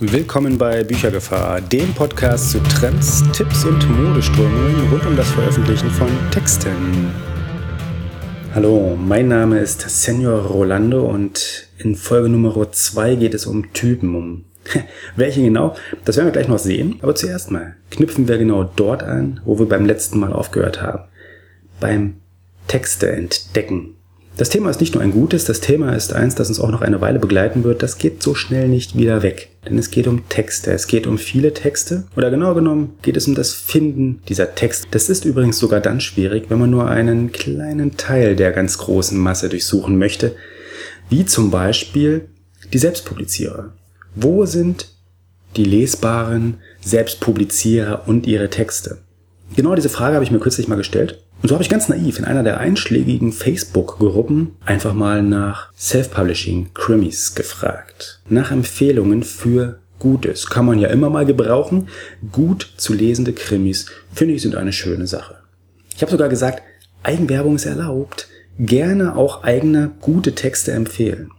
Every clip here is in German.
Willkommen bei Büchergefahr, dem Podcast zu Trends, Tipps und Modeströmungen rund um das Veröffentlichen von Texten. Hallo, mein Name ist Senor Rolando und in Folge Nummer 2 geht es um Typen, um welche genau, das werden wir gleich noch sehen, aber zuerst mal knüpfen wir genau dort an, wo wir beim letzten Mal aufgehört haben. Beim Texte entdecken. Das Thema ist nicht nur ein gutes, das Thema ist eins, das uns auch noch eine Weile begleiten wird. Das geht so schnell nicht wieder weg. Denn es geht um Texte. Es geht um viele Texte. Oder genau genommen geht es um das Finden dieser Texte. Das ist übrigens sogar dann schwierig, wenn man nur einen kleinen Teil der ganz großen Masse durchsuchen möchte. Wie zum Beispiel die Selbstpublizierer. Wo sind die lesbaren Selbstpublizierer und ihre Texte? Genau diese Frage habe ich mir kürzlich mal gestellt und so habe ich ganz naiv in einer der einschlägigen Facebook-Gruppen einfach mal nach Self-Publishing Krimis gefragt. Nach Empfehlungen für Gutes. Kann man ja immer mal gebrauchen. Gut zu lesende Krimis, finde ich, sind eine schöne Sache. Ich habe sogar gesagt, Eigenwerbung ist erlaubt. Gerne auch eigene gute Texte empfehlen.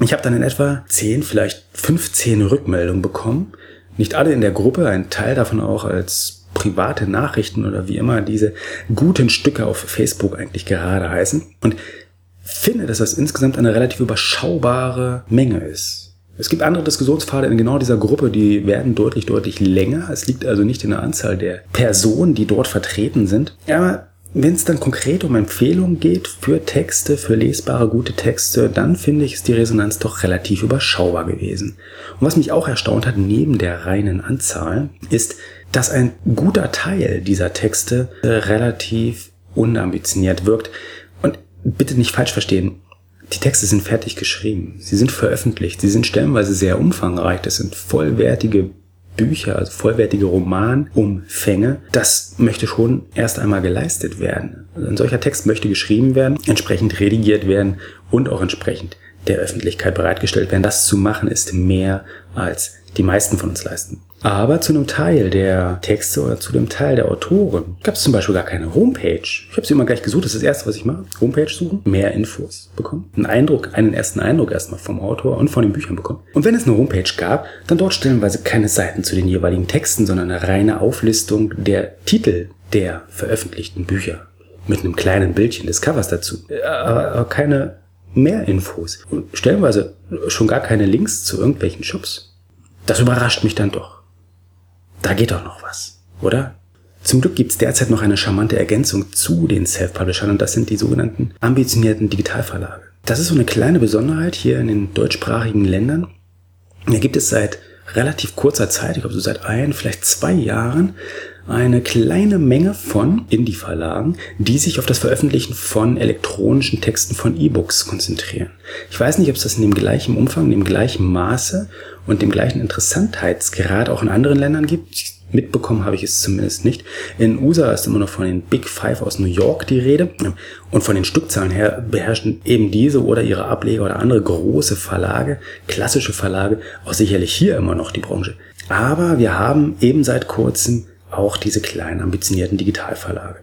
Ich habe dann in etwa 10, vielleicht 15 Rückmeldungen bekommen. Nicht alle in der Gruppe, ein Teil davon auch als private Nachrichten oder wie immer diese guten Stücke auf Facebook eigentlich gerade heißen. Und finde, dass das insgesamt eine relativ überschaubare Menge ist. Es gibt andere Diskussionspfade in genau dieser Gruppe, die werden deutlich, deutlich länger. Es liegt also nicht in der Anzahl der Personen, die dort vertreten sind. Aber wenn es dann konkret um Empfehlungen geht für Texte, für lesbare, gute Texte, dann finde ich, ist die Resonanz doch relativ überschaubar gewesen. Und was mich auch erstaunt hat, neben der reinen Anzahl, ist, dass ein guter Teil dieser Texte äh, relativ unambitioniert wirkt. Und bitte nicht falsch verstehen, die Texte sind fertig geschrieben, sie sind veröffentlicht, sie sind stellenweise sehr umfangreich, das sind vollwertige Bücher, also vollwertige Romanumfänge, das möchte schon erst einmal geleistet werden. Also ein solcher Text möchte geschrieben werden, entsprechend redigiert werden und auch entsprechend der Öffentlichkeit bereitgestellt werden. Das zu machen ist mehr als die meisten von uns leisten. Aber zu einem Teil der Texte oder zu dem Teil der Autoren gab es zum Beispiel gar keine Homepage. Ich habe sie immer gleich gesucht, das ist das Erste, was ich mache. Homepage suchen, mehr Infos bekommen, einen Eindruck, einen ersten Eindruck erstmal vom Autor und von den Büchern bekommen. Und wenn es eine Homepage gab, dann dort stellenweise keine Seiten zu den jeweiligen Texten, sondern eine reine Auflistung der Titel der veröffentlichten Bücher. Mit einem kleinen Bildchen des Covers dazu. Aber keine mehr Infos. Und stellenweise schon gar keine Links zu irgendwelchen Shops. Das überrascht mich dann doch. Da geht doch noch was, oder? Zum Glück gibt's derzeit noch eine charmante Ergänzung zu den Self-Publishern und das sind die sogenannten ambitionierten Digitalverlage. Das ist so eine kleine Besonderheit hier in den deutschsprachigen Ländern. Da gibt es seit relativ kurzer Zeit, ich glaube so seit ein, vielleicht zwei Jahren, eine kleine Menge von Indie-Verlagen, die sich auf das Veröffentlichen von elektronischen Texten von E-Books konzentrieren. Ich weiß nicht, ob es das in dem gleichen Umfang, in dem gleichen Maße und dem gleichen Interessantheitsgrad auch in anderen Ländern gibt. Mitbekommen habe ich es zumindest nicht. In USA ist immer noch von den Big Five aus New York die Rede. Und von den Stückzahlen her beherrschen eben diese oder ihre Ableger oder andere große Verlage, klassische Verlage, auch sicherlich hier immer noch die Branche. Aber wir haben eben seit kurzem auch diese kleinen ambitionierten Digitalverlage.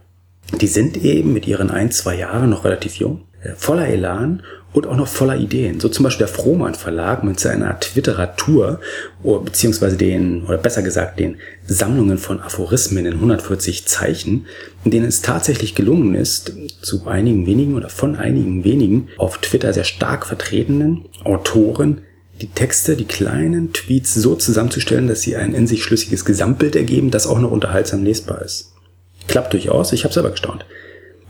Die sind eben mit ihren ein, zwei Jahren noch relativ jung, äh, voller Elan und auch noch voller Ideen. So zum Beispiel der Frohmann Verlag mit seiner Twitteratur, beziehungsweise den, oder besser gesagt, den Sammlungen von Aphorismen in 140 Zeichen, in denen es tatsächlich gelungen ist, zu einigen wenigen oder von einigen wenigen auf Twitter sehr stark vertretenen Autoren die Texte, die kleinen Tweets so zusammenzustellen, dass sie ein in sich schlüssiges Gesamtbild ergeben, das auch noch unterhaltsam lesbar ist. Klappt durchaus, ich habe selber gestaunt.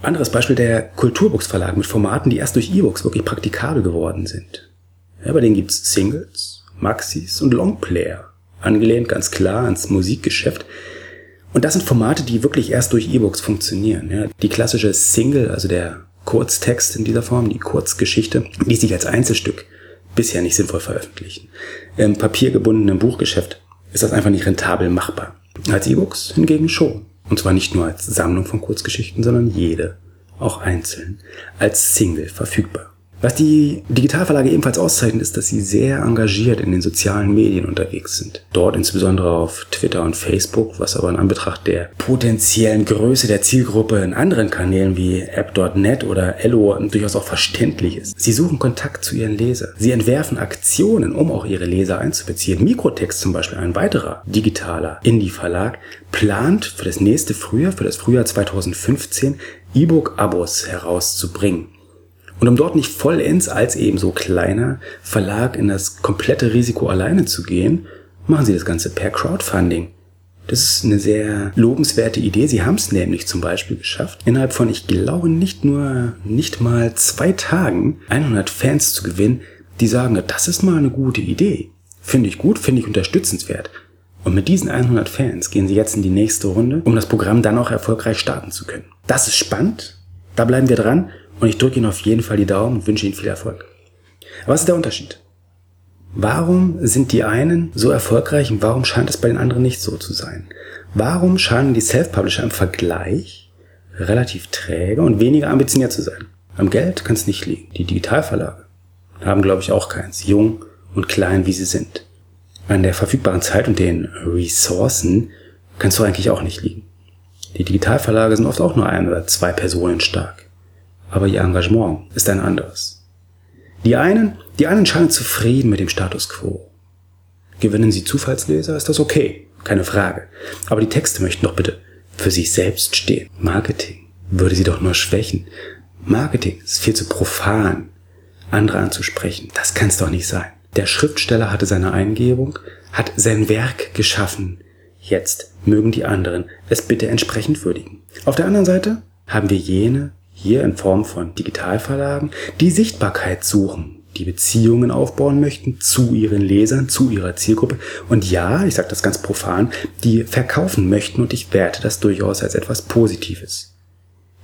Anderes Beispiel der Kulturbooks Verlag mit Formaten, die erst durch E-Books wirklich praktikabel geworden sind. Ja, bei denen gibt's Singles, Maxis und Longplayer. Angelehnt ganz klar ans Musikgeschäft. Und das sind Formate, die wirklich erst durch E-Books funktionieren. Ja, die klassische Single, also der Kurztext in dieser Form, die Kurzgeschichte, die sich als Einzelstück bisher nicht sinnvoll veröffentlichen. Im papiergebundenen Buchgeschäft ist das einfach nicht rentabel machbar. Als E-Books hingegen schon. Und zwar nicht nur als Sammlung von Kurzgeschichten, sondern jede, auch einzeln, als Single verfügbar. Was die Digitalverlage ebenfalls auszeichnet, ist, dass sie sehr engagiert in den sozialen Medien unterwegs sind. Dort insbesondere auf Twitter und Facebook, was aber in Anbetracht der potenziellen Größe der Zielgruppe in anderen Kanälen wie App.net oder Ello durchaus auch verständlich ist. Sie suchen Kontakt zu ihren Lesern. Sie entwerfen Aktionen, um auch ihre Leser einzubeziehen. Mikrotext zum Beispiel, ein weiterer digitaler Indie-Verlag, plant für das nächste Frühjahr, für das Frühjahr 2015, E-Book-Abos herauszubringen. Und um dort nicht vollends als ebenso kleiner Verlag in das komplette Risiko alleine zu gehen, machen sie das Ganze per Crowdfunding. Das ist eine sehr lobenswerte Idee. Sie haben es nämlich zum Beispiel geschafft, innerhalb von, ich glaube, nicht nur, nicht mal zwei Tagen 100 Fans zu gewinnen, die sagen, das ist mal eine gute Idee. Finde ich gut, finde ich unterstützenswert. Und mit diesen 100 Fans gehen sie jetzt in die nächste Runde, um das Programm dann auch erfolgreich starten zu können. Das ist spannend. Da bleiben wir dran. Und ich drücke Ihnen auf jeden Fall die Daumen und wünsche Ihnen viel Erfolg. Was ist der Unterschied? Warum sind die einen so erfolgreich und warum scheint es bei den anderen nicht so zu sein? Warum scheinen die Self-Publisher im Vergleich relativ träge und weniger ambitioniert zu sein? Am Geld kann es nicht liegen. Die Digitalverlage haben, glaube ich, auch keins, jung und klein, wie sie sind. An der verfügbaren Zeit und den Ressourcen kann es doch eigentlich auch nicht liegen. Die Digitalverlage sind oft auch nur ein oder zwei Personen stark aber ihr Engagement ist ein anderes. Die einen, die einen scheinen zufrieden mit dem Status quo. Gewinnen sie Zufallsleser, ist das okay, keine Frage. Aber die Texte möchten doch bitte für sich selbst stehen. Marketing würde sie doch nur schwächen. Marketing ist viel zu profan, andere anzusprechen. Das kann es doch nicht sein. Der Schriftsteller hatte seine Eingebung, hat sein Werk geschaffen. Jetzt mögen die anderen es bitte entsprechend würdigen. Auf der anderen Seite haben wir jene, hier in Form von Digitalverlagen, die Sichtbarkeit suchen, die Beziehungen aufbauen möchten zu ihren Lesern, zu ihrer Zielgruppe. Und ja, ich sage das ganz profan, die verkaufen möchten und ich werte das durchaus als etwas Positives.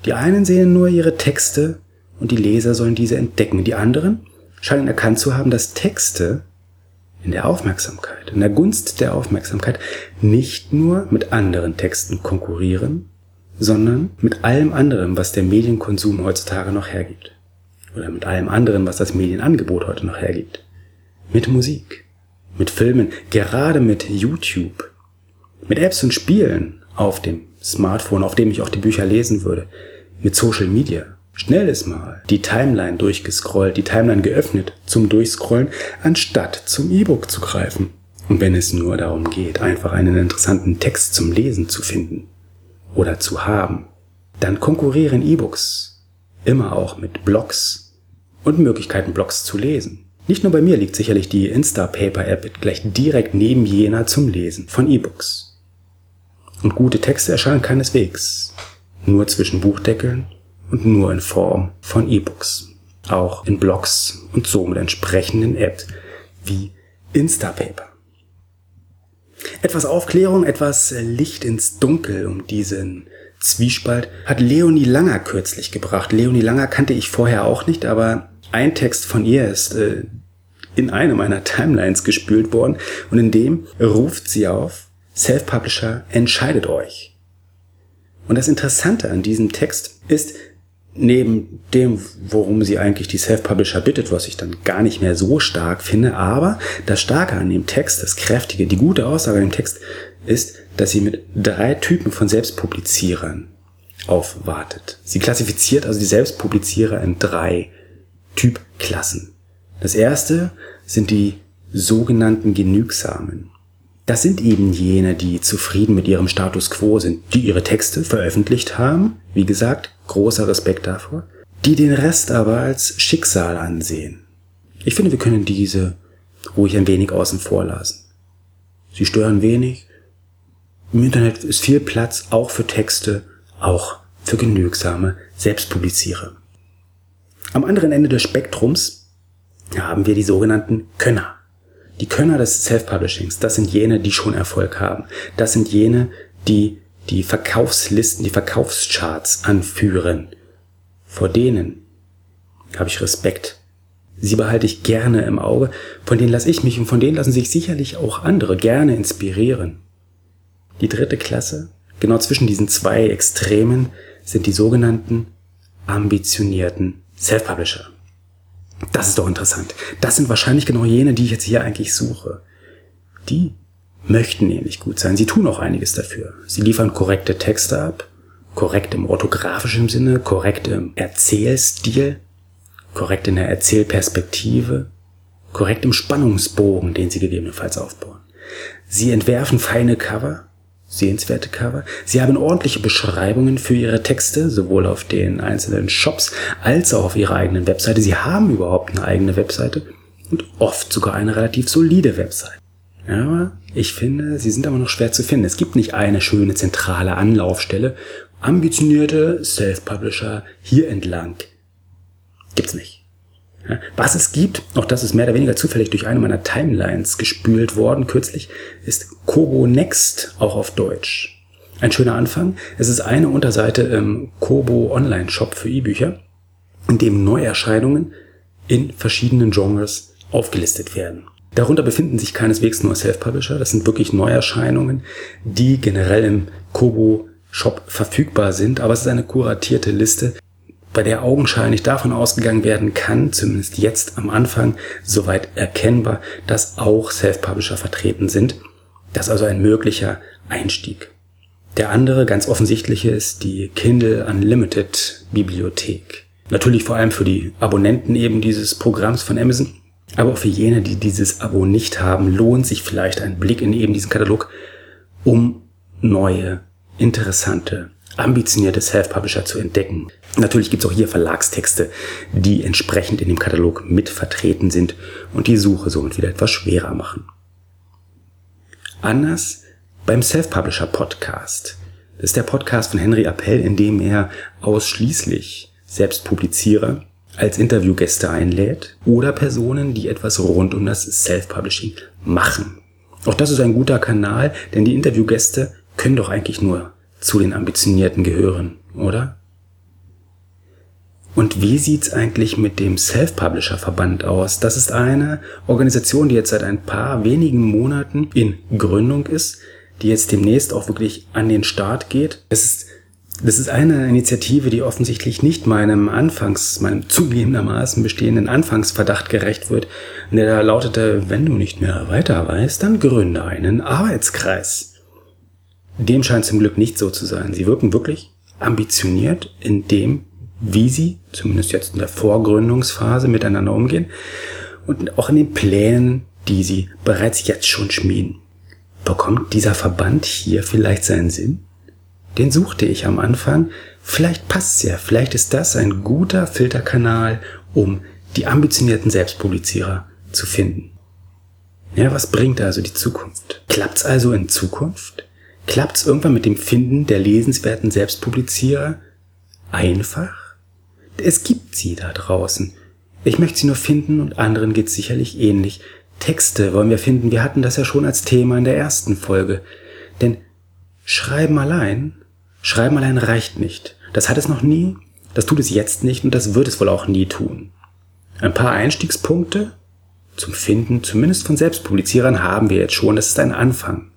Die einen sehen nur ihre Texte und die Leser sollen diese entdecken. Die anderen scheinen erkannt zu haben, dass Texte in der Aufmerksamkeit, in der Gunst der Aufmerksamkeit nicht nur mit anderen Texten konkurrieren, sondern mit allem anderen, was der Medienkonsum heutzutage noch hergibt. Oder mit allem anderen, was das Medienangebot heute noch hergibt. Mit Musik, mit Filmen, gerade mit YouTube, mit Apps und Spielen auf dem Smartphone, auf dem ich auch die Bücher lesen würde, mit Social Media. Schnell ist mal die Timeline durchgescrollt, die Timeline geöffnet zum Durchscrollen, anstatt zum E-Book zu greifen. Und wenn es nur darum geht, einfach einen interessanten Text zum Lesen zu finden oder zu haben, dann konkurrieren E-Books immer auch mit Blogs und Möglichkeiten, Blogs zu lesen. Nicht nur bei mir liegt sicherlich die Instapaper-App gleich direkt neben jener zum Lesen von E-Books. Und gute Texte erscheinen keineswegs nur zwischen Buchdeckeln und nur in Form von E-Books. Auch in Blogs und so mit entsprechenden Apps wie Instapaper. Etwas Aufklärung, etwas Licht ins Dunkel um diesen Zwiespalt hat Leonie Langer kürzlich gebracht. Leonie Langer kannte ich vorher auch nicht, aber ein Text von ihr ist äh, in eine meiner Timelines gespült worden und in dem ruft sie auf, Self-Publisher, entscheidet euch. Und das Interessante an diesem Text ist, neben dem, worum sie eigentlich die Self-Publisher bittet, was ich dann gar nicht mehr so stark finde, aber das Starke an dem Text, das Kräftige, die gute Aussage dem Text ist, dass sie mit drei Typen von Selbstpublizierern aufwartet. Sie klassifiziert also die Selbstpublizierer in drei Typklassen. Das erste sind die sogenannten Genügsamen. Das sind eben jene, die zufrieden mit ihrem Status quo sind, die ihre Texte veröffentlicht haben, wie gesagt, großer Respekt davor, die den Rest aber als Schicksal ansehen. Ich finde, wir können diese ruhig ein wenig außen vor lassen. Sie stören wenig. Im Internet ist viel Platz auch für Texte, auch für genügsame Selbstpublizierer. Am anderen Ende des Spektrums haben wir die sogenannten Könner. Die Könner des Self-Publishings, das sind jene, die schon Erfolg haben. Das sind jene, die die Verkaufslisten, die Verkaufscharts anführen. Vor denen habe ich Respekt. Sie behalte ich gerne im Auge, von denen lasse ich mich und von denen lassen sich sicherlich auch andere gerne inspirieren. Die dritte Klasse, genau zwischen diesen zwei Extremen, sind die sogenannten ambitionierten Self-Publisher. Das ist doch interessant. Das sind wahrscheinlich genau jene, die ich jetzt hier eigentlich suche. Die möchten nämlich gut sein. Sie tun auch einiges dafür. Sie liefern korrekte Texte ab, korrekt im orthografischen Sinne, korrekt im Erzählstil, korrekt in der Erzählperspektive, korrekt im Spannungsbogen, den sie gegebenenfalls aufbauen. Sie entwerfen feine Cover, sehenswerte Cover. Sie haben ordentliche Beschreibungen für ihre Texte, sowohl auf den einzelnen Shops als auch auf ihrer eigenen Webseite. Sie haben überhaupt eine eigene Webseite und oft sogar eine relativ solide Webseite. Aber ich finde, sie sind aber noch schwer zu finden. Es gibt nicht eine schöne zentrale Anlaufstelle. Ambitionierte Self-Publisher hier entlang. Gibt's nicht. Was es gibt, auch das ist mehr oder weniger zufällig durch eine meiner Timelines gespült worden kürzlich, ist Kobo Next, auch auf Deutsch. Ein schöner Anfang. Es ist eine Unterseite im Kobo Online Shop für E-Bücher, in dem Neuerscheinungen in verschiedenen Genres aufgelistet werden. Darunter befinden sich keineswegs nur Self-Publisher, das sind wirklich Neuerscheinungen, die generell im Kobo Shop verfügbar sind, aber es ist eine kuratierte Liste, bei der augenscheinlich davon ausgegangen werden kann, zumindest jetzt am Anfang, soweit erkennbar, dass auch Self-Publisher vertreten sind. Das ist also ein möglicher Einstieg. Der andere, ganz offensichtliche, ist die Kindle Unlimited Bibliothek. Natürlich vor allem für die Abonnenten eben dieses Programms von Amazon. Aber auch für jene, die dieses Abo nicht haben, lohnt sich vielleicht ein Blick in eben diesen Katalog, um neue, interessante ambitionierte Self-Publisher zu entdecken. Natürlich gibt es auch hier Verlagstexte, die entsprechend in dem Katalog mit vertreten sind und die Suche somit wieder etwas schwerer machen. Anders beim Self-Publisher Podcast. Das ist der Podcast von Henry Appel, in dem er ausschließlich Selbstpublizierer als Interviewgäste einlädt oder Personen, die etwas rund um das Self-Publishing machen. Auch das ist ein guter Kanal, denn die Interviewgäste können doch eigentlich nur zu den Ambitionierten gehören, oder? Und wie sieht's eigentlich mit dem Self-Publisher-Verband aus? Das ist eine Organisation, die jetzt seit ein paar wenigen Monaten in Gründung ist, die jetzt demnächst auch wirklich an den Start geht. Es ist, das ist eine Initiative, die offensichtlich nicht meinem Anfangs, meinem zugegebenermaßen bestehenden Anfangsverdacht gerecht wird. Der da lautete, wenn du nicht mehr weiter weißt, dann gründe einen Arbeitskreis. Dem scheint zum Glück nicht so zu sein. Sie wirken wirklich ambitioniert in dem, wie sie, zumindest jetzt in der Vorgründungsphase, miteinander umgehen und auch in den Plänen, die sie bereits jetzt schon schmieden. Bekommt dieser Verband hier vielleicht seinen Sinn? Den suchte ich am Anfang. Vielleicht passt's ja. Vielleicht ist das ein guter Filterkanal, um die ambitionierten Selbstpublizierer zu finden. Ja, was bringt also die Zukunft? Klappt's also in Zukunft? Klappt es irgendwann mit dem Finden der lesenswerten Selbstpublizierer einfach? Es gibt sie da draußen. Ich möchte sie nur finden und anderen geht's sicherlich ähnlich. Texte wollen wir finden. Wir hatten das ja schon als Thema in der ersten Folge. Denn Schreiben allein, Schreiben allein reicht nicht. Das hat es noch nie, das tut es jetzt nicht und das wird es wohl auch nie tun. Ein paar Einstiegspunkte zum Finden, zumindest von Selbstpublizierern, haben wir jetzt schon. Das ist ein Anfang.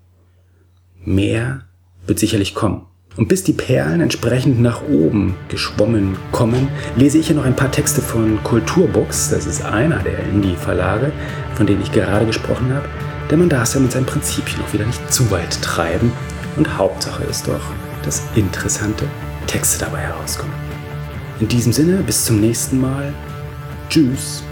Mehr wird sicherlich kommen. Und bis die Perlen entsprechend nach oben geschwommen kommen, lese ich hier noch ein paar Texte von Kulturbooks. Das ist einer der Indie-Verlage, von denen ich gerade gesprochen habe. Denn man darf es ja mit seinen Prinzipien auch wieder nicht zu weit treiben. Und Hauptsache ist doch, dass interessante Texte dabei herauskommen. In diesem Sinne, bis zum nächsten Mal. Tschüss.